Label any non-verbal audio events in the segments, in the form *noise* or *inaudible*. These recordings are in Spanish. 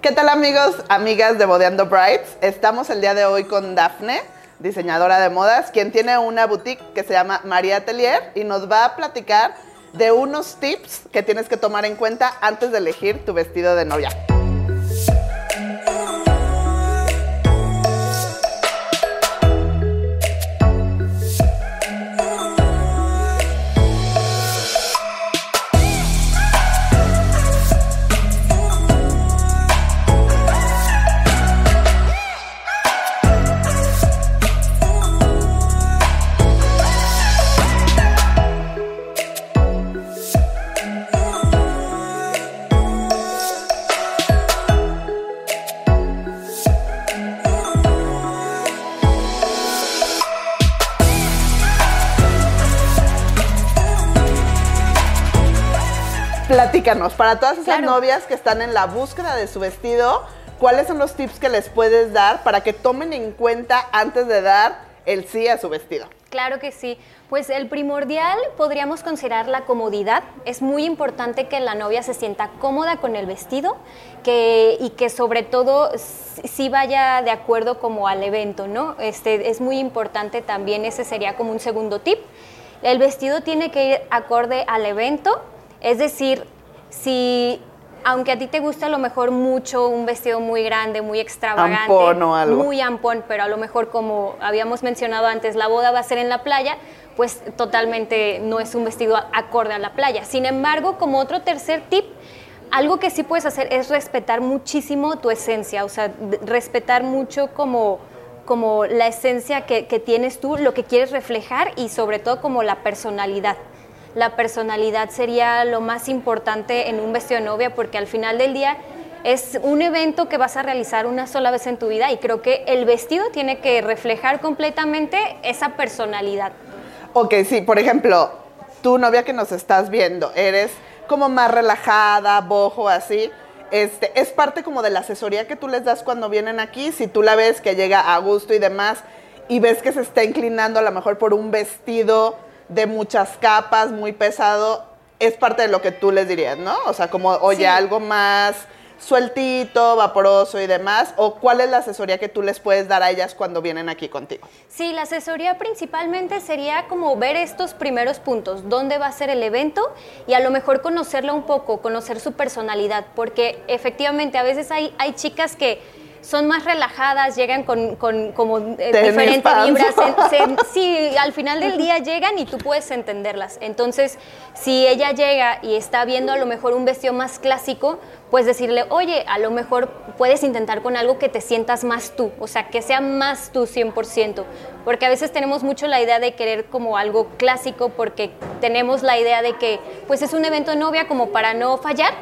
¿Qué tal amigos, amigas de Bodeando Brides? Estamos el día de hoy con Dafne, diseñadora de modas, quien tiene una boutique que se llama María Atelier y nos va a platicar de unos tips que tienes que tomar en cuenta antes de elegir tu vestido de novia. Platícanos, para todas esas novias que están en la búsqueda de su vestido, ¿cuáles son los tips que les puedes dar para que tomen en cuenta antes de dar el sí a su vestido? Claro que sí. Pues el primordial podríamos considerar la comodidad. Es muy importante que la novia se sienta cómoda con el vestido que, y que sobre todo sí vaya de acuerdo como al evento, ¿no? Este, es muy importante también, ese sería como un segundo tip. El vestido tiene que ir acorde al evento es decir, si aunque a ti te gusta a lo mejor mucho un vestido muy grande, muy extravagante, ampón o algo. muy ampón, pero a lo mejor como habíamos mencionado antes, la boda va a ser en la playa, pues totalmente no es un vestido acorde a la playa. Sin embargo, como otro tercer tip, algo que sí puedes hacer es respetar muchísimo tu esencia, o sea, respetar mucho como como la esencia que, que tienes tú, lo que quieres reflejar y sobre todo como la personalidad la personalidad sería lo más importante en un vestido de novia porque al final del día es un evento que vas a realizar una sola vez en tu vida y creo que el vestido tiene que reflejar completamente esa personalidad. Ok, sí, por ejemplo, tu novia que nos estás viendo, eres como más relajada, bojo, así. Este, es parte como de la asesoría que tú les das cuando vienen aquí, si tú la ves que llega a gusto y demás, y ves que se está inclinando a lo mejor por un vestido de muchas capas, muy pesado, es parte de lo que tú les dirías, ¿no? O sea, como, oye, algo más sueltito, vaporoso y demás? ¿O cuál es la asesoría que tú les puedes dar a ellas cuando vienen aquí contigo? Sí, la asesoría principalmente sería como ver estos primeros puntos, dónde va a ser el evento y a lo mejor conocerla un poco, conocer su personalidad, porque efectivamente a veces hay, hay chicas que son más relajadas, llegan con, como eh, diferentes vibras. *laughs* sí, al final del día llegan y tú puedes entenderlas. Entonces, si ella llega y está viendo a lo mejor un vestido más clásico, pues decirle, oye, a lo mejor puedes intentar con algo que te sientas más tú, o sea, que sea más tú 100%, porque a veces tenemos mucho la idea de querer como algo clásico, porque tenemos la idea de que, pues es un evento de novia como para no fallar,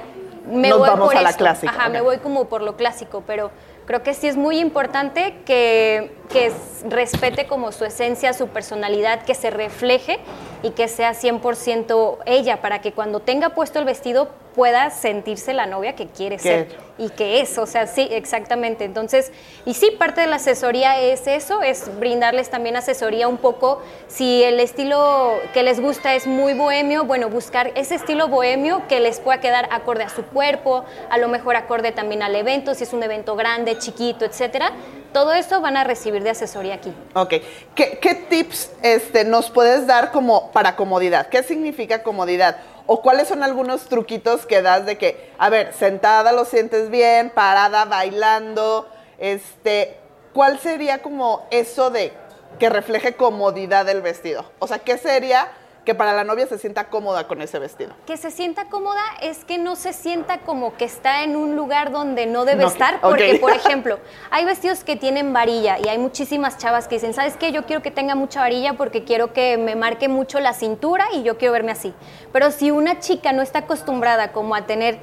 me voy por a la clásica. Ajá, me voy como por lo clásico, pero creo que sí es muy importante que, que, respete como su esencia, su personalidad, que se refleje y que sea 100% ella, para que cuando tenga puesto el vestido pueda sentirse la novia que quiere ser y que es, o sea, sí, exactamente. Entonces, y sí, parte de la asesoría es eso, es brindarles también asesoría un poco, si el estilo que les gusta es muy bohemio, bueno, buscar ese estilo bohemio que les pueda quedar acorde a su cuerpo, a lo mejor acorde también al evento, si es un evento grande, chiquito, etcétera. Todo eso van a recibir de asesoría aquí. Ok. ¿Qué, qué tips este, nos puedes dar como para comodidad? ¿Qué significa comodidad? ¿O cuáles son algunos truquitos que das de que, a ver, sentada lo sientes bien, parada, bailando, este, ¿cuál sería como eso de que refleje comodidad del vestido? O sea, ¿qué sería que para la novia se sienta cómoda con ese vestido. Que se sienta cómoda es que no se sienta como que está en un lugar donde no debe estar, porque *laughs* por ejemplo, hay vestidos que tienen varilla y hay muchísimas chavas que dicen, ¿sabes qué? Yo quiero que tenga mucha varilla porque quiero que me marque mucho la cintura y yo quiero verme así. Pero si una chica no está acostumbrada como a tener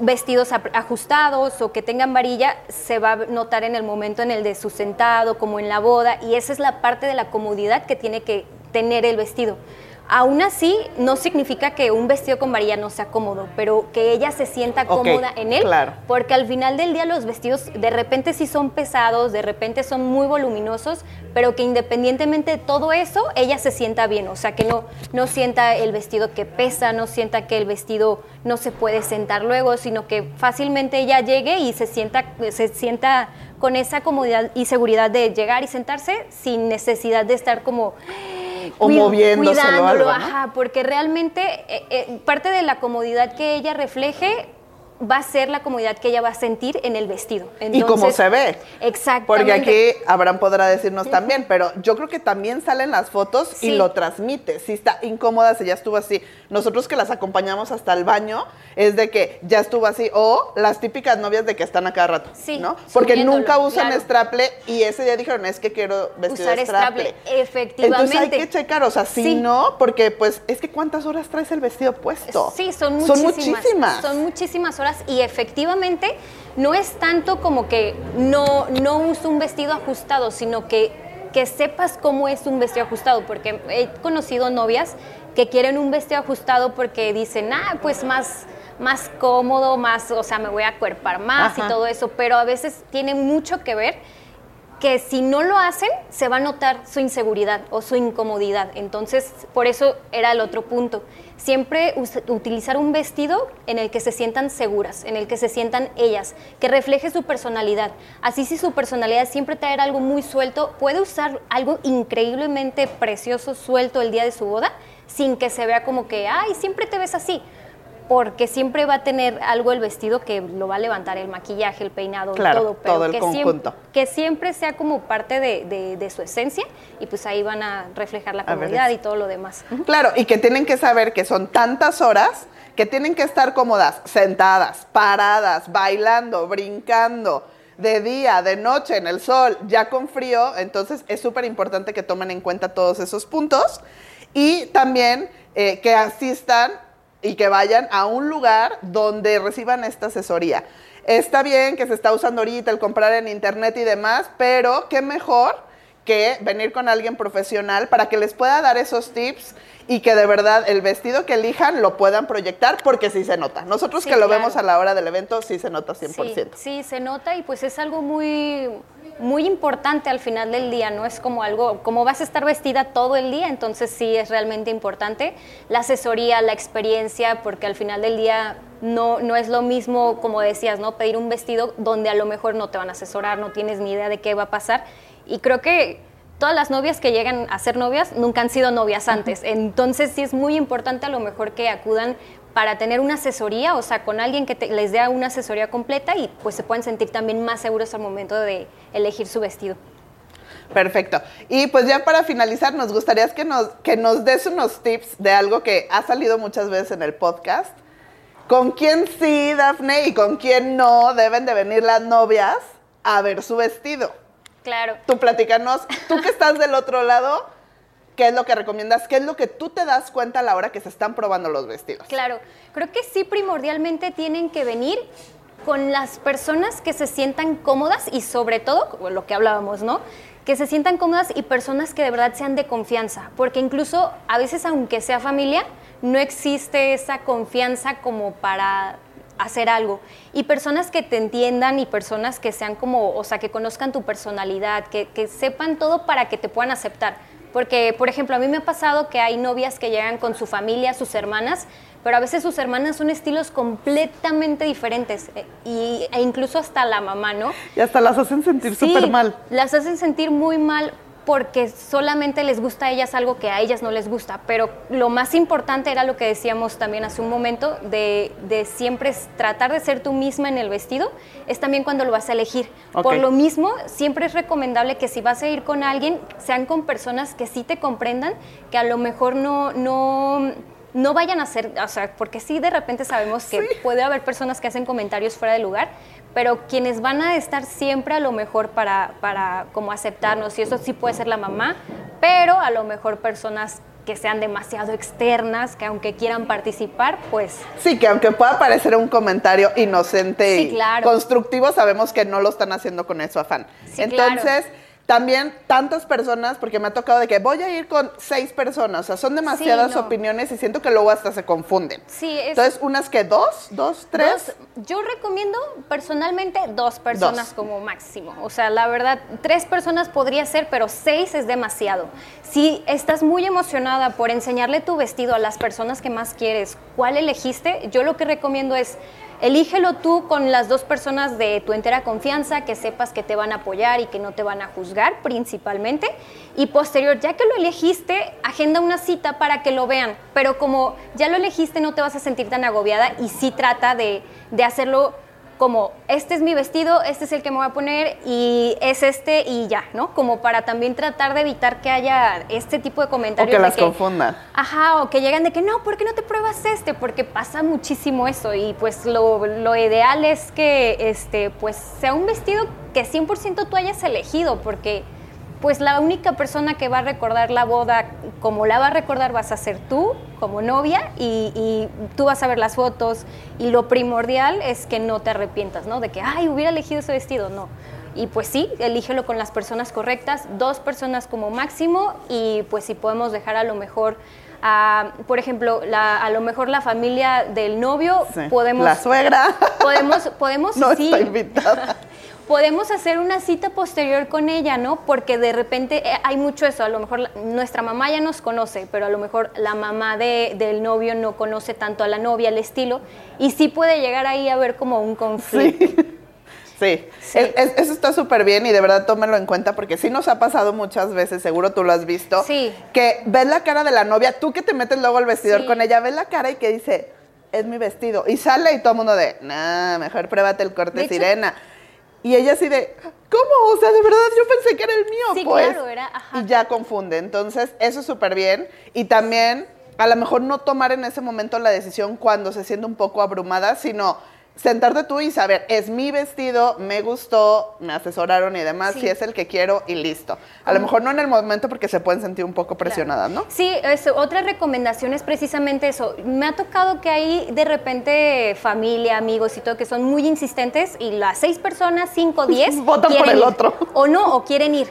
vestidos ajustados o que tengan varilla, se va a notar en el momento en el de su sentado, como en la boda, y esa es la parte de la comodidad que tiene que tener el vestido Aún así, no significa que un vestido con varilla no sea cómodo, pero que ella se sienta cómoda en él, claro. porque al final del día los vestidos de repente sí son pesados, de repente son muy voluminosos, pero que independientemente de todo eso, ella se sienta bien, o sea, que no, no sienta el vestido que pesa, no sienta que el vestido no se puede sentar luego, sino que fácilmente ella llegue y se sienta, se sienta con esa comodidad y seguridad de llegar y sentarse sin necesidad de estar como o moviéndoselo cuidándolo, algo, ¿no? ajá, porque realmente eh, eh, parte de la comodidad que ella refleje va a ser la comodidad que ella va a sentir en el vestido. y como se ve. Exactamente. Porque aquí Abraham podrá decirnos también, pero yo creo que también salen las fotos y lo transmite. Si está incómoda, si ya estuvo así. Nosotros que las acompañamos hasta el baño, es de que ya estuvo así. O las típicas novias de que están a cada rato, Sí, ¿no? Porque nunca usan claro. straple y ese día dijeron, es que quiero vestido Usar de straple. straple, efectivamente. Entonces hay que checar, o sea, si Sí. no, porque pues es que ¿cuántas horas traes el vestido puesto? Sí, son Son muchísimas. muchísimas. Son muchísimas horas y efectivamente no es tanto como que no, no uso un vestido ajustado, sino que, que sepas cómo es un vestido ajustado, porque he conocido novias que quieren un vestido ajustado porque dicen, ah, pues más más cómodo, más, o sea, me voy a acuerpar más Ajá. y todo eso, pero a veces tiene mucho que ver que si no lo hacen, se va a notar su inseguridad o su incomodidad. Entonces, por eso era el otro punto. Siempre utilizar un vestido en el que se sientan seguras, en el que se sientan ellas, que refleje su personalidad. Así si su personalidad siempre traer algo muy suelto, puede usar algo increíblemente precioso, suelto el día de su boda, sin que se vea como que, ay, siempre te ves así. Porque siempre va a tener algo el vestido que lo va a levantar, el maquillaje, el peinado, Claro, todo. Pero todo el que conjunto. Siempre, que siempre sea como parte de, de- de su esencia y pues ahí van a reflejar la es- y todo lo demás. Claro, y que tienen que saber que son tantas horas que tienen que estar cómodas, sentadas, paradas, bailando, brincando, de día, de noche, en el sol, ya con frío. Entonces es súper importante que tomen en cuenta todos esos puntos y también eh, que asistan y que vayan a un lugar donde reciban esta asesoría. Está bien que se está usando ahorita el comprar en internet y demás, pero qué mejor que venir con alguien profesional para que les pueda dar esos tips y que de verdad el vestido que elijan lo puedan proyectar porque sí se nota. Nosotros Sí, que lo claro. vemos a la hora del evento sí se nota 100%. Sí, sí, se nota y pues es algo muy, muy importante al final del día, no es como algo, como vas a estar vestida todo el día, entonces sí es realmente importante la asesoría, la experiencia, porque al final del día no, no es lo mismo, como decías, ¿no? Pedir un vestido donde a lo mejor no te van a asesorar, no tienes ni idea de qué va a pasar y creo que todas las novias que llegan a ser novias nunca han sido novias antes. Entonces sí es muy importante a lo mejor que acudan para tener una asesoría, o sea, con alguien que te- les dé una asesoría completa y pues se pueden sentir también más seguros al momento de elegir su vestido. Perfecto. Y pues ya para finalizar, nos gustaría que nos, que nos des unos tips de algo que ha salido muchas veces en el podcast. ¿Con quién sí, Dafne, y con quién no deben de venir las novias a ver su vestido? Claro. Tú platícanos, tú que estás del otro lado, ¿qué es lo que recomiendas? ¿Qué es lo que tú te das cuenta a la hora que se están probando los vestidos? Claro, creo que sí primordialmente tienen que venir con las personas que se sientan cómodas y sobre todo, lo que hablábamos, ¿no? Que se sientan cómodas y personas que de verdad sean de confianza, porque incluso a veces aunque sea familia, no existe esa confianza como para hacer algo. Y personas que te entiendan y personas que sean como, o sea, que conozcan tu personalidad, que, que sepan todo para que te puedan aceptar. Porque, por ejemplo, a mí me ha pasado que hay novias que llegan con su familia, sus hermanas, pero a veces sus hermanas son estilos completamente diferentes eh, y, e incluso hasta la mamá, ¿no? Y hasta las hacen sentir Sí, súper mal. Las hacen sentir muy mal porque solamente les gusta a ellas algo que a ellas no les gusta. Pero lo más importante era lo que decíamos también hace un momento, de, de siempre tratar de ser tú misma en el vestido, es también cuando lo vas a elegir. Por lo mismo, siempre es recomendable que si vas a ir con alguien, sean con personas que sí te comprendan, que a lo mejor no... no no vayan a hacer, o sea, porque sí de repente sabemos que puede haber personas que hacen comentarios fuera de lugar, pero quienes van a estar siempre a lo mejor para, para como aceptarnos, y eso sí puede ser la mamá, pero a lo mejor personas que sean demasiado externas, que aunque quieran participar, pues Sí, que aunque pueda parecer un comentario inocente Sí, y claro. constructivo, sabemos que no lo están haciendo con eso afán. Sí, Entonces, también tantas personas, porque me ha tocado de que voy a ir con seis personas, o sea, son demasiadas no. opiniones y siento que luego hasta se confunden. Sí, es- Entonces, unas que dos, dos, tres. Dos, yo recomiendo personalmente dos personas Dos. como máximo. O sea, la verdad, tres personas podría ser, pero seis es demasiado. Si estás muy emocionada por enseñarle tu vestido a las personas que más quieres, ¿cuál elegiste? Yo lo que recomiendo es elígelo tú con las dos personas de tu entera confianza, que sepas que te van a apoyar y que no te van a juzgar principalmente. Y posterior, ya que lo elegiste, agenda una cita para que lo vean. Pero como ya lo elegiste, no te vas a sentir tan agobiada y sí trata de, de hacerlo como, este es mi vestido, este es el que me voy a poner y es este y ya, ¿no? Como para también tratar de evitar que haya este tipo de O comentarios. que de las confundan. Ajá, o que llegan de que no, ¿por qué no te pruebas este? Porque pasa muchísimo eso y pues lo, lo ideal es que este, pues sea un vestido que 100% tú hayas elegido porque pues la única persona que va a recordar la boda como la va a recordar vas a ser tú como novia y, y tú vas a ver las fotos y lo primordial es que no te arrepientas, ¿no? De que, ay, hubiera elegido ese vestido, no. Y pues sí, elígelo con las personas correctas, dos personas como máximo y pues si podemos dejar a lo mejor, a, por ejemplo, la- a lo mejor la familia del novio, Sí. podemos... La suegra. Podemos, podemos, *laughs* no sí, está invitada. Podemos hacer una cita posterior con ella, ¿no? Porque de repente eh, hay mucho eso, a lo mejor nuestra mamá ya nos conoce, pero a lo mejor la mamá de- del novio no conoce tanto a la novia, el estilo, y sí puede llegar ahí a haber como un conflicto. *laughs* Sí, Sí. Es- es- eso está súper bien y de verdad tómenlo en cuenta porque sí nos ha pasado muchas veces, seguro tú lo has visto, Sí. que ves la cara de la novia, tú que te metes luego al vestidor Sí. con ella, ves la cara y que dice, es mi vestido, y sale y todo el mundo de, nah, mejor pruébate el corte De hecho- sirena. Y ella así de, ¿cómo? O sea, de verdad yo pensé que era el mío, Sí, pues. claro, era- ajá. Y ya confunde. Entonces, eso es súper bien. Y también, a lo mejor no tomar en ese momento la decisión cuando se siente un poco abrumada, sino sentarte tú y saber, es mi vestido, me gustó, me asesoraron y demás, Sí. si es el que quiero y listo. A lo mejor no en el momento porque se pueden sentir un poco presionadas, ¿no? Sí, es, otra recomendación es precisamente eso. Me ha tocado que hay de repente familia, amigos y todo que son muy insistentes y las seis personas, cinco, diez, *laughs* Votan por el ir. otro. O no, o quieren ir.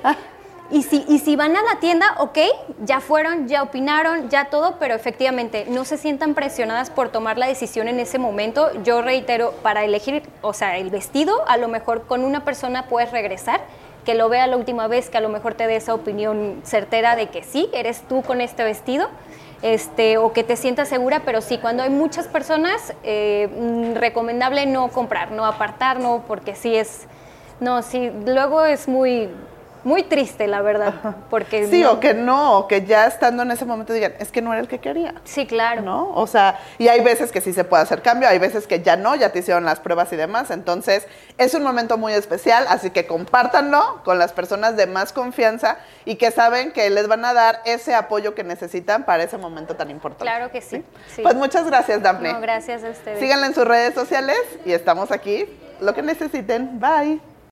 Y si, y si van a la tienda, ok, ya fueron, ya opinaron, ya todo, pero efectivamente no se sientan presionadas por tomar la decisión en ese momento. Yo reitero, para elegir, o sea, el vestido, a lo mejor con una persona puedes regresar, que lo vea la última vez, que a lo mejor te dé esa opinión certera de que sí, eres tú con este vestido. Este, o que te sientas segura, pero sí, cuando hay muchas personas, eh, mm, recomendable no comprar, no apartar, no, porque sí es, no, sí, luego es muy, muy triste, la verdad, porque Sí, no- o que no, o que ya estando en ese momento digan, es que no era el que quería. sí, claro, ¿no? O sea, y hay veces que sí se puede hacer cambio, hay veces que ya no, ya te hicieron las pruebas y demás. Entonces, es un momento muy especial, así que compártanlo con las personas de más confianza y que saben que les van a dar ese apoyo que necesitan para ese momento tan importante. Claro que sí, sí. Pues muchas gracias, Daphne. No, gracias a ustedes. Síganla en sus redes sociales y estamos aquí, lo que necesiten. Bye.